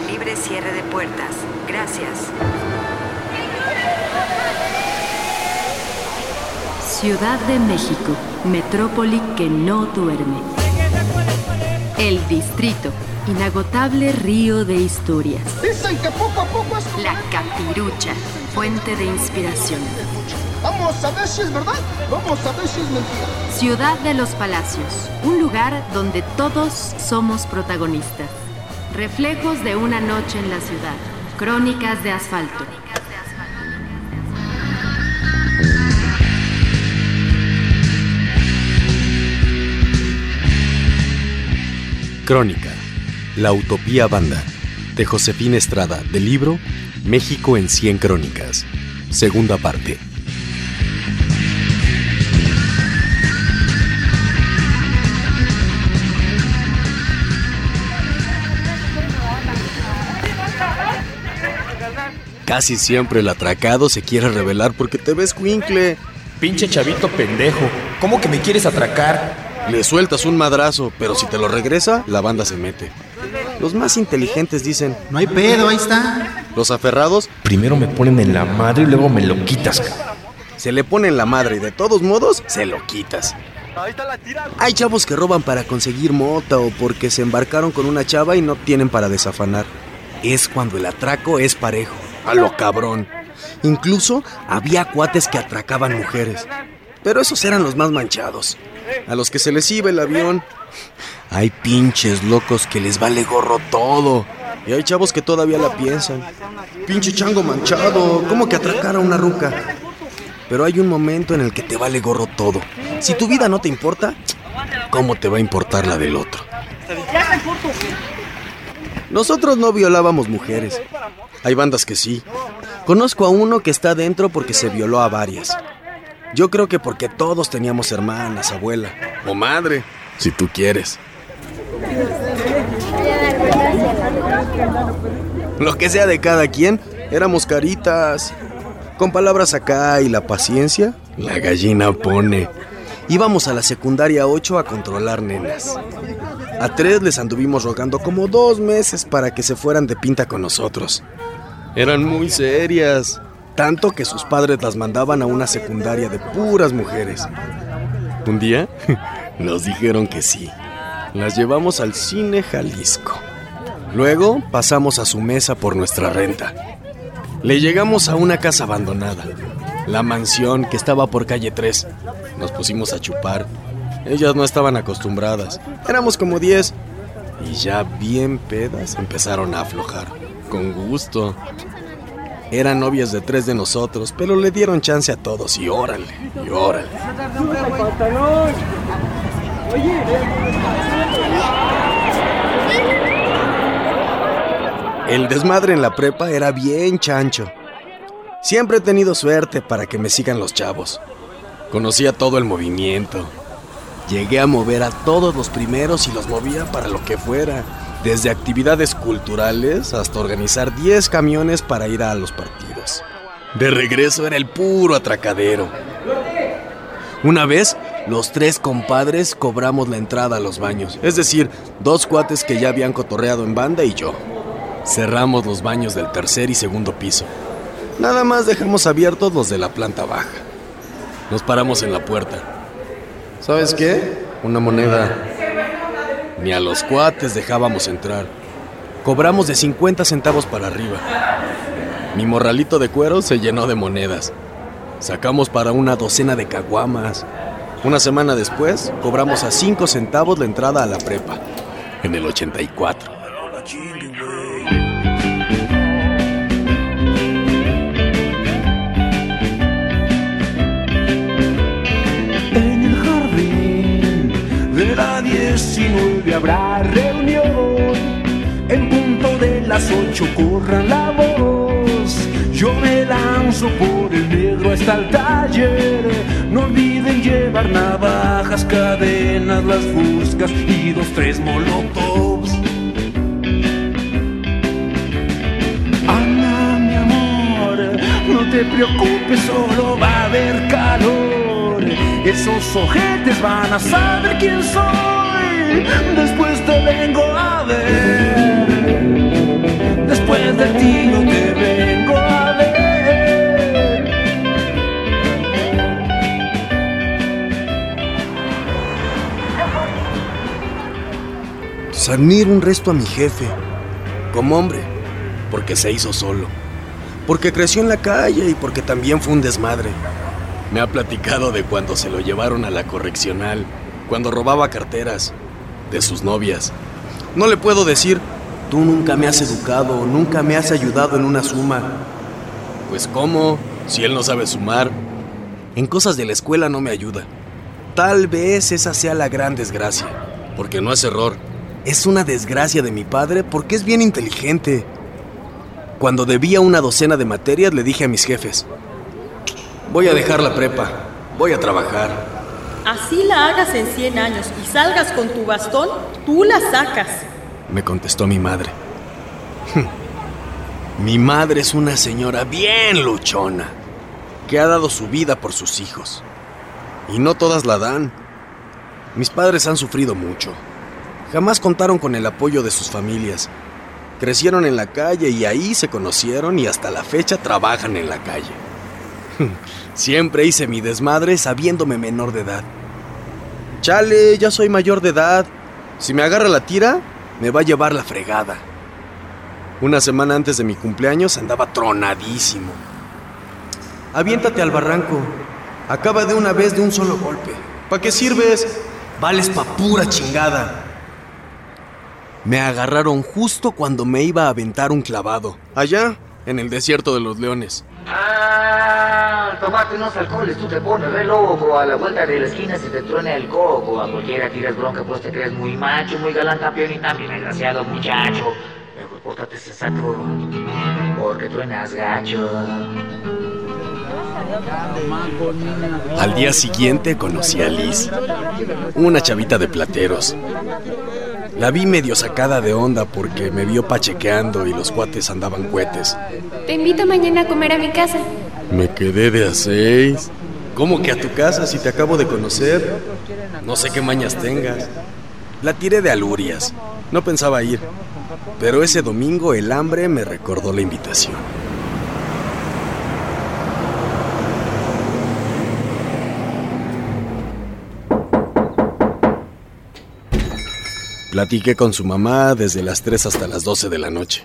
libre cierre de puertas. Gracias. Ciudad de México, metrópoli que no duerme. El distrito, inagotable río de historias. Dicen que poco a poco es La capirucha, fuente de inspiración. Vamos a ver si es verdad, vamos a ver si es mentira. Ciudad de los Palacios, un lugar donde todos somos protagonistas. Reflejos de una noche en la ciudad. Crónicas de asfalto. Crónica, La Utopía Banda, de Josefina Estrada, del libro México en 100 Crónicas, segunda parte. Casi siempre el atracado se quiere revelar porque te ves cuincle. Pinche chavito pendejo. ¿Cómo que me quieres atracar? Le sueltas un madrazo, pero si te lo regresa, la banda se mete. Los más inteligentes dicen, No hay pedo, ahí está. los aferrados Primero me ponen en la madre y luego me lo quitas. cabrón. se le ponen la madre y de todos modos se lo quitas. Hay chavos que roban para conseguir mota o porque se embarcaron con una chava y no tienen para desafanar. Es cuando el atraco es parejo, a lo cabrón. Incluso había cuates que atracaban mujeres. Pero esos eran los más manchados. A los que se les iba el avión. Hay pinches locos que les vale gorro todo. Y hay chavos que todavía la piensan. Pinche chango manchado, ¿cómo que atracar a una ruca? Pero hay un momento en el que te vale gorro todo. Si tu vida no te importa, ¿cómo te va a importar la del otro? Nosotros no violábamos mujeres. Hay bandas que sí. Conozco a uno que está dentro porque se violó a varias. Yo creo que porque todos teníamos hermanas, abuela o madre, si tú quieres. Lo que sea de cada quien, éramos caritas. Con palabras acá y la paciencia, la gallina pone. Íbamos a la secundaria 8 a controlar nenas. A tres les anduvimos rogando como dos meses para que se fueran de pinta con nosotros. Eran muy serias, tanto que sus padres las mandaban a una secundaria de puras mujeres. Un día nos dijeron que sí. Las llevamos al cine Jalisco. Luego pasamos a su mesa por nuestra renta. Le llegamos a una casa abandonada, la mansión que estaba por calle 3. Nos pusimos a chupar. Ellas no estaban acostumbradas. Éramos como 10. Y ya bien pedas empezaron a aflojar. Con gusto. Eran novias de tres de nosotros, pero le dieron chance a todos y órale, y órale. El desmadre en la prepa era bien chancho. Siempre he tenido suerte para que me sigan los chavos. Conocía todo el movimiento. Llegué a mover a todos los primeros y los movía para lo que fuera. Desde actividades culturales hasta organizar 10 camiones para ir a los partidos. De regreso era el puro atracadero. Una vez, los tres compadres cobramos la entrada a los baños. Es decir, dos cuates que ya habían cotorreado en banda y yo. Cerramos los baños del tercer y segundo piso. Nada más dejamos abiertos los de la planta baja. Nos paramos en la puerta. ¿Sabes qué? Una moneda. Ni a los cuates dejábamos entrar. Cobramos de 50 centavos para arriba. Mi morralito de cuero se llenó de monedas. Sacamos para una docena de caguamas. Una semana después, cobramos a 5 centavos la entrada a la prepa. En el 84. 19 habrá reunión. En punto de las 8 corran la voz. Yo me lanzo por el negro hasta el taller. No olviden llevar navajas, cadenas, las fuscas y dos, tres molotovs. Ana, mi amor, no te preocupes, solo va a haber calor. Esos ojetes van a saber quién soy después te vengo a ver, después de ti te vengo a ver. Pues un resto a mi jefe, como hombre, porque se hizo solo, porque creció en la calle y porque también fue un desmadre. Me ha platicado de cuando se lo llevaron a la correccional, cuando robaba carteras, de sus novias. No le puedo decir, tú nunca me has educado, nunca me has ayudado en una suma. Pues cómo, si él no sabe sumar. En cosas de la escuela no me ayuda. Tal vez esa sea la gran desgracia, porque no es error. Es una desgracia de mi padre porque es bien inteligente. Cuando debía una docena de materias le dije a mis jefes, voy a dejar la prepa, voy a trabajar. Así la hagas en 100 años y salgas con tu bastón, tú la sacas. Me contestó mi madre. mi madre es una señora bien luchona, que ha dado su vida por sus hijos. Y no todas la dan. Mis padres han sufrido mucho. Jamás contaron con el apoyo de sus familias. Crecieron en la calle y ahí se conocieron y hasta la fecha trabajan en la calle. Siempre hice mi desmadre sabiéndome menor de edad. Chale, ya soy mayor de edad. Si me agarra la tira, me va a llevar la fregada. Una semana antes de mi cumpleaños andaba tronadísimo. Aviéntate al barranco. Acaba de una vez de un solo golpe. ¿Para qué sirves? Vales pa' pura chingada. Me agarraron justo cuando me iba a aventar un clavado, allá, en el desierto de los leones. Ah, tomate unos alcoholes, tú te pones re loco. A la vuelta de la esquina se te truena el coco. A cualquiera tiras bronca, pues te crees muy macho, muy galán campeón y también desgraciado muchacho. Mejor pórtate sensato, porque truenas gacho. Al día siguiente conocí a Liz, una chavita de plateros. La vi medio sacada de onda porque me vio pachequeando y los cuates andaban cohetes. Te invito mañana a comer a mi casa. Me quedé de a seis. ¿Cómo que a tu casa si te acabo de conocer? No sé qué mañas tengas. La tiré de alurias. No pensaba ir. Pero ese domingo el hambre me recordó la invitación. Platiqué con su mamá desde las 3 hasta las 12 de la noche.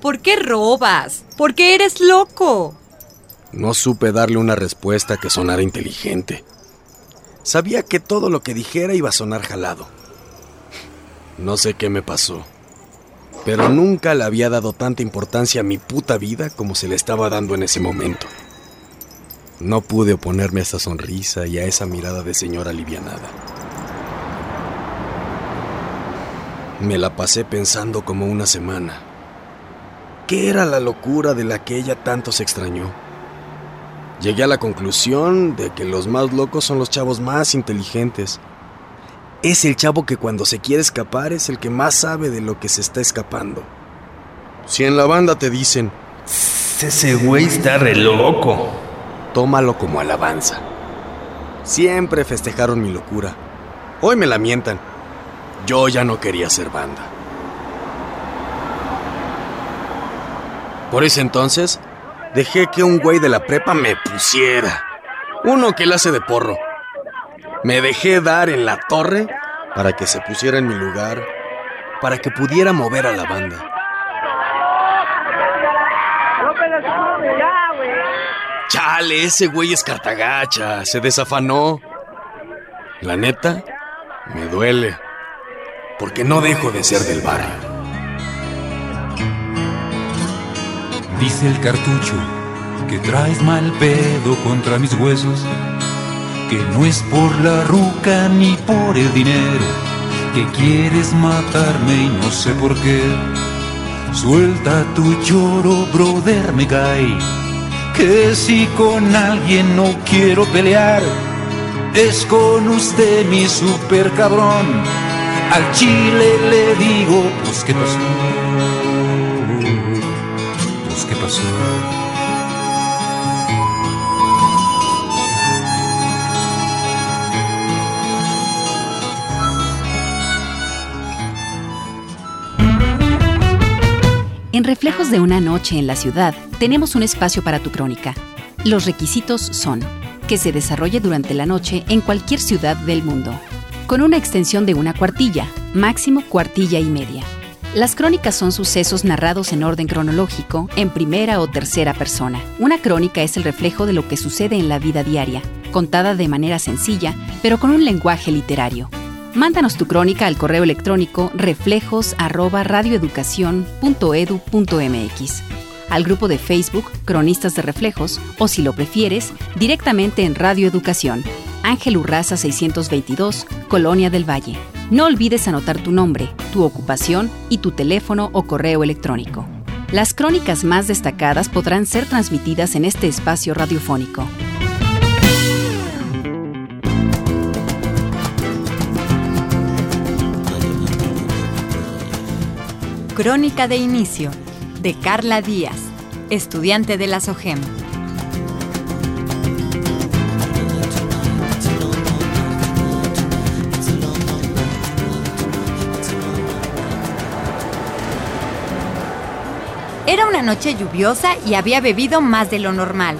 ¿Por qué robas? ¿Por qué eres loco? No supe darle una respuesta que sonara inteligente. Sabía que todo lo que dijera iba a sonar jalado. No sé qué me pasó, pero nunca le había dado tanta importancia a mi puta vida como se le estaba dando en ese momento. No pude oponerme a esa sonrisa y a esa mirada de señora alivianada. Me la pasé pensando como una semana. ¿Qué era la locura de la que ella tanto se extrañó? Llegué a la conclusión de que los más locos son los chavos más inteligentes. Es el chavo que cuando se quiere escapar es el que más sabe de lo que se está escapando. Si en la banda te dicen, ese güey está re loco, tómalo como alabanza. Siempre festejaron mi locura. Hoy me la mientan. Yo ya no quería ser banda. Por ese entonces, dejé que un güey de la prepa me pusiera. Uno que le hace de porro. Me dejé dar en la torre para que se pusiera en mi lugar, para que pudiera mover a la banda. Chale, ese güey es cartagacha, se desafanó. La neta, me duele, porque no dejo de ser del barrio. Dice el cartucho que traes mal pedo contra mis huesos, que no es por la ruca ni por el dinero, que quieres matarme y no sé por qué. Suelta tu lloro, brother, me cae, que si con alguien no quiero pelear, es con usted mi super cabrón. Al chile le digo, pues qué pasó, En Reflejos de una noche en la ciudad tenemos un espacio para tu crónica. Los requisitos son que se desarrolle durante la noche en cualquier ciudad del mundo, con una extensión de una cuartilla, máximo cuartilla y media. Las crónicas son sucesos narrados en orden cronológico, en primera o tercera persona. Una crónica es el reflejo de lo que sucede en la vida diaria, contada de manera sencilla, pero con un lenguaje literario. Mándanos tu crónica al correo electrónico reflejos@radioeducacion.edu.mx, al grupo de Facebook Cronistas de Reflejos o si lo prefieres, directamente en Radio Educación, Ángel Urraza 622, Colonia del Valle. No olvides anotar tu nombre, tu ocupación y tu teléfono o correo electrónico. Las crónicas más destacadas podrán ser transmitidas en este espacio radiofónico. Crónica de Inicio, de Carla Díaz, estudiante de la SOGEM. Era una noche lluviosa y había bebido más de lo normal.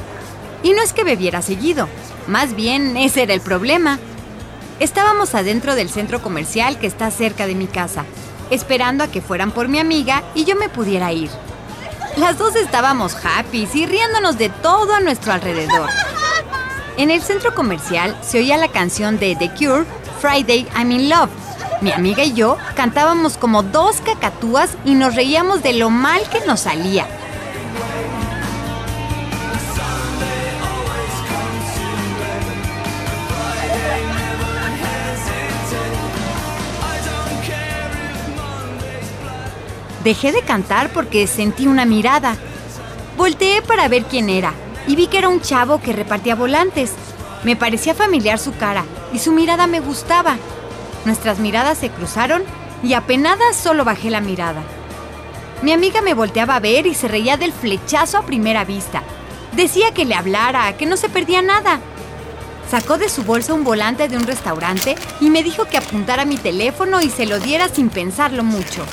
Y no es que bebiera seguido, más bien ese era el problema. Estábamos adentro del centro comercial que está cerca de mi casa, esperando a que fueran por mi amiga y yo me pudiera ir. Las dos estábamos happy y riéndonos de todo a nuestro alrededor. En el centro comercial se oía la canción de The Cure, Friday I'm in Love. Mi amiga y yo cantábamos como dos cacatúas y nos reíamos de lo mal que nos salía. Dejé de cantar porque sentí una mirada. Volteé para ver quién era y vi que era un chavo que repartía volantes. Me parecía familiar su cara y su mirada me gustaba. Nuestras miradas se cruzaron y apenada solo bajé la mirada. Mi amiga me volteaba a ver y se reía del flechazo a primera vista. Decía que le hablara, que no se perdía nada. Sacó de su bolsa un volante de un restaurante y me dijo que apuntara mi teléfono y se lo diera sin pensarlo mucho.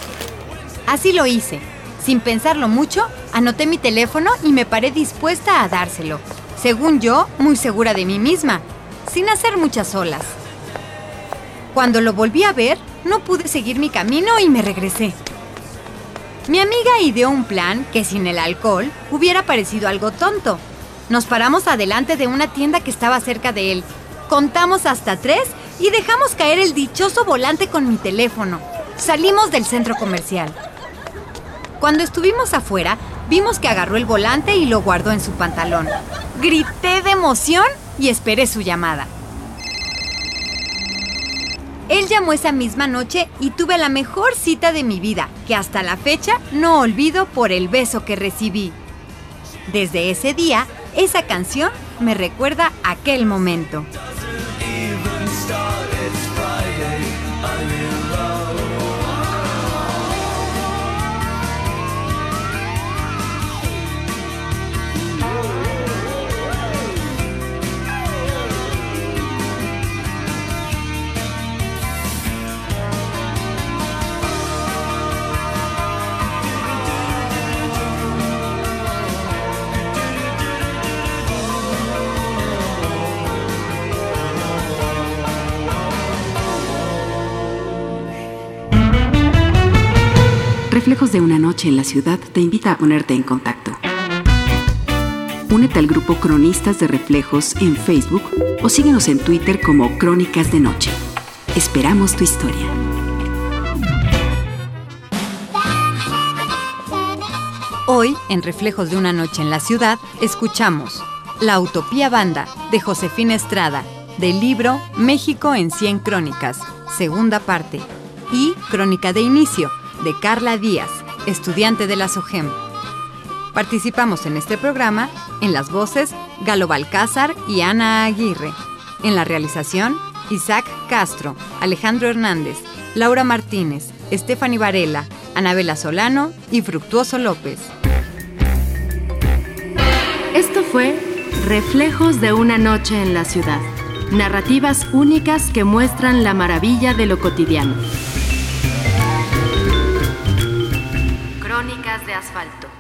Así lo hice. Sin pensarlo mucho, anoté mi teléfono y me paré dispuesta a dárselo. Según yo, muy segura de mí misma, sin hacer muchas olas. Cuando lo volví a ver, no pude seguir mi camino y me regresé. Mi amiga ideó un plan que sin el alcohol hubiera parecido algo tonto. Nos paramos adelante de una tienda que estaba cerca de él. Contamos hasta tres y dejamos caer el dichoso volante con mi teléfono. Salimos del centro comercial. Cuando estuvimos afuera, vimos que agarró el volante y lo guardó en su pantalón. Grité de emoción y esperé su llamada. Él llamó esa misma noche y tuve la mejor cita de mi vida, que hasta la fecha no olvido por el beso que recibí. Desde ese día, esa canción me recuerda aquel momento. De una noche en la ciudad te invita a ponerte en contacto. Únete al grupo Cronistas de Reflejos en Facebook o síguenos en Twitter como Crónicas de Noche. Esperamos tu historia. Hoy, en Reflejos de una noche en la ciudad, escuchamos La Utopía Banda de Josefina Estrada, del libro México en 100 Crónicas, segunda parte, y Crónica de Inicio, de Carla Díaz, estudiante de la SOGEM. Participamos en este programa en las voces Galo Balcázar y Ana Aguirre. En la realización, Isaac Castro, Alejandro Hernández, Laura Martínez, Stephanie Varela, Anabela Solano y Fructuoso López. Esto fue Reflejos de una noche en la ciudad. Narrativas únicas que muestran la maravilla de lo cotidiano. De asfalto.